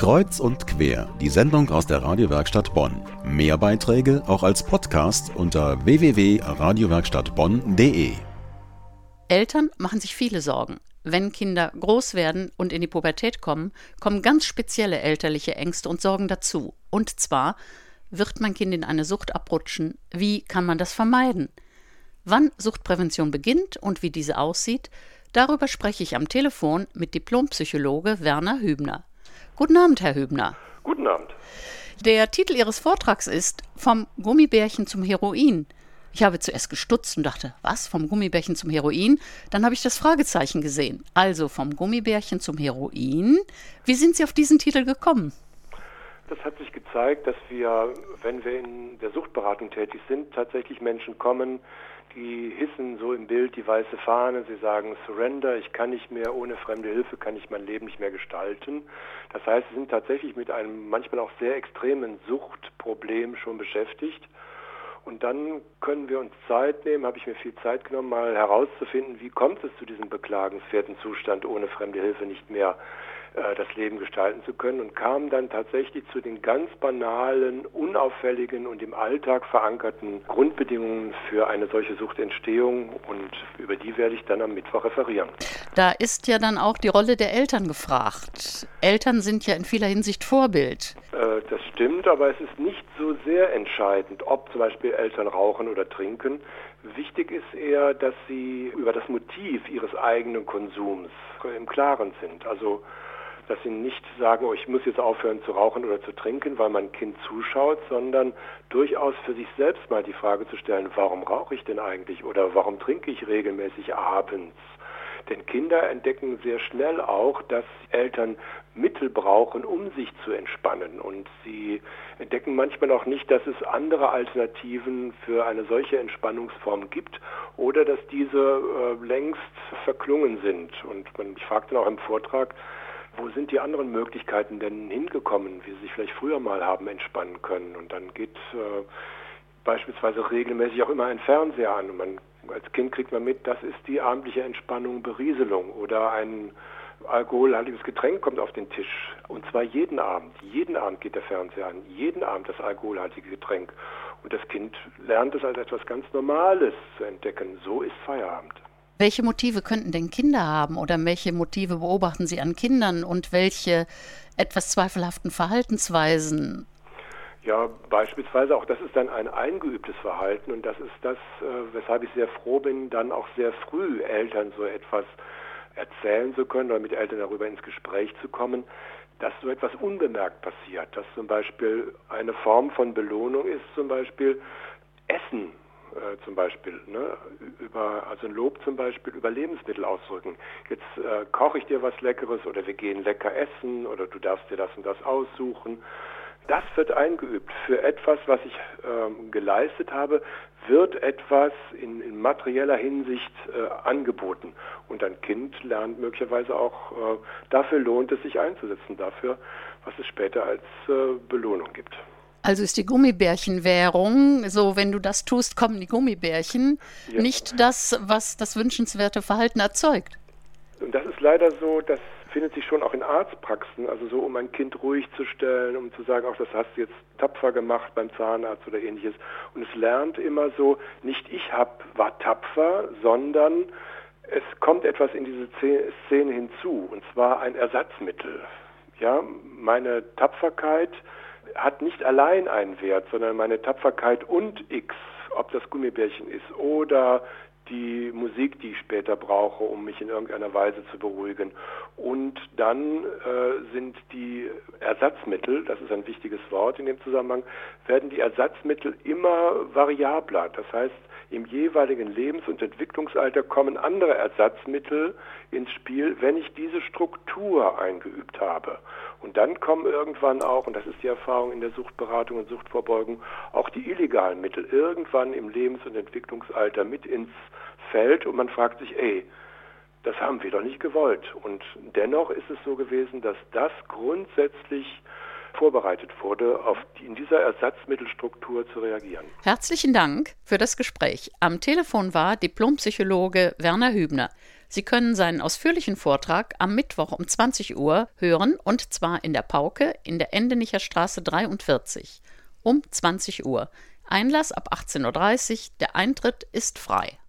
Kreuz und quer, die Sendung aus der Radiowerkstatt Bonn. Mehr Beiträge auch als Podcast unter www.radiowerkstattbonn.de. Eltern machen sich viele Sorgen. Wenn Kinder groß werden und in die Pubertät kommen, kommen ganz spezielle elterliche Ängste und Sorgen dazu. Und zwar, wird mein Kind in eine Sucht abrutschen? Wie kann man das vermeiden? Wann Suchtprävention beginnt und wie diese aussieht, darüber spreche ich am Telefon mit Diplompsychologe Werner Hübner. Guten Abend, Herr Hübner. Guten Abend. Der Titel Ihres Vortrags ist Vom Gummibärchen zum Heroin. Ich habe zuerst gestutzt und dachte, was, vom Gummibärchen zum Heroin? Dann habe ich das Fragezeichen gesehen. Also vom Gummibärchen zum Heroin. Wie sind Sie auf diesen Titel gekommen? Das hat sich gezeigt, dass wir, wenn wir in der Suchtberatung tätig sind, tatsächlich Menschen kommen, die hissen so im Bild die weiße Fahne. Sie sagen Surrender, ich kann nicht mehr, ohne fremde Hilfe kann ich mein Leben nicht mehr gestalten. Das heißt, sie sind tatsächlich mit einem manchmal auch sehr extremen Suchtproblem schon beschäftigt. Und dann können wir uns Zeit nehmen, habe ich mir viel Zeit genommen, mal herauszufinden, wie kommt es zu diesem beklagenswerten Zustand, ohne fremde Hilfe nicht mehr äh, das Leben gestalten zu können und kam dann tatsächlich zu den ganz banalen, unauffälligen und im Alltag verankerten Grundbedingungen für eine solche Suchtentstehung und über die werde ich dann am Mittwoch referieren. Da ist ja dann auch die Rolle der Eltern gefragt. Eltern sind ja in vieler Hinsicht Vorbild. Äh, das stimmt, aber es ist nicht so sehr entscheidend, ob zum Beispiel Eltern rauchen oder trinken. Wichtig ist eher, dass sie über das Motiv ihres eigenen Konsums im Klaren sind. Also dass sie nicht sagen, oh, ich muss jetzt aufhören zu rauchen oder zu trinken, weil mein Kind zuschaut, sondern durchaus für sich selbst mal die Frage zu stellen, warum rauche ich denn eigentlich oder warum trinke ich regelmäßig abends? Denn Kinder entdecken sehr schnell auch, dass Eltern Mittel brauchen, um sich zu entspannen. Und sie entdecken manchmal auch nicht, dass es andere Alternativen für eine solche Entspannungsform gibt oder dass diese äh, längst verklungen sind. Und man, ich fragte auch im Vortrag, wo sind die anderen Möglichkeiten denn hingekommen, wie sie sich vielleicht früher mal haben entspannen können. Und dann geht äh, beispielsweise regelmäßig auch immer ein Fernseher an. Und man, als Kind kriegt man mit, das ist die abendliche Entspannung, Berieselung oder ein alkoholhaltiges Getränk kommt auf den Tisch. Und zwar jeden Abend. Jeden Abend geht der Fernseher an. Jeden Abend das alkoholhaltige Getränk. Und das Kind lernt es als etwas ganz Normales zu entdecken. So ist Feierabend. Welche Motive könnten denn Kinder haben oder welche Motive beobachten Sie an Kindern und welche etwas zweifelhaften Verhaltensweisen? Ja, beispielsweise auch das ist dann ein eingeübtes Verhalten und das ist das, äh, weshalb ich sehr froh bin, dann auch sehr früh Eltern so etwas erzählen zu können oder mit Eltern darüber ins Gespräch zu kommen, dass so etwas unbemerkt passiert, dass zum Beispiel eine Form von Belohnung ist, zum Beispiel Essen äh, zum Beispiel, ne, über, also ein Lob zum Beispiel über Lebensmittel ausdrücken. Jetzt äh, koche ich dir was Leckeres oder wir gehen lecker essen oder du darfst dir das und das aussuchen. Das wird eingeübt. Für etwas, was ich ähm, geleistet habe, wird etwas in, in materieller Hinsicht äh, angeboten. Und ein Kind lernt möglicherweise auch, äh, dafür lohnt es sich einzusetzen, dafür, was es später als äh, Belohnung gibt. Also ist die Gummibärchenwährung, so wenn du das tust, kommen die Gummibärchen, ja. nicht das, was das wünschenswerte Verhalten erzeugt. Und das ist leider so, das findet sich schon auch in Arztpraxen, also so, um ein Kind ruhig zu stellen, um zu sagen, auch das hast du jetzt tapfer gemacht beim Zahnarzt oder ähnliches. Und es lernt immer so, nicht ich hab, war tapfer, sondern es kommt etwas in diese Szene hinzu, und zwar ein Ersatzmittel. Ja, meine Tapferkeit hat nicht allein einen Wert, sondern meine Tapferkeit und X, ob das Gummibärchen ist oder die Musik, die ich später brauche, um mich in irgendeiner Weise zu beruhigen. Und dann äh, sind die Ersatzmittel, das ist ein wichtiges Wort in dem Zusammenhang, werden die Ersatzmittel immer variabler. Das heißt, im jeweiligen Lebens- und Entwicklungsalter kommen andere Ersatzmittel ins Spiel, wenn ich diese Struktur eingeübt habe. Und dann kommen irgendwann auch, und das ist die Erfahrung in der Suchtberatung und Suchtvorbeugung, auch die illegalen Mittel irgendwann im Lebens- und Entwicklungsalter mit ins Feld und man fragt sich, ey, das haben wir doch nicht gewollt. Und dennoch ist es so gewesen, dass das grundsätzlich vorbereitet wurde, auf die, in dieser Ersatzmittelstruktur zu reagieren. Herzlichen Dank für das Gespräch. Am Telefon war Diplompsychologe Werner Hübner. Sie können seinen ausführlichen Vortrag am Mittwoch um 20 Uhr hören und zwar in der Pauke in der Endenicher Straße 43 um 20 Uhr. Einlass ab 18.30 Uhr, der Eintritt ist frei.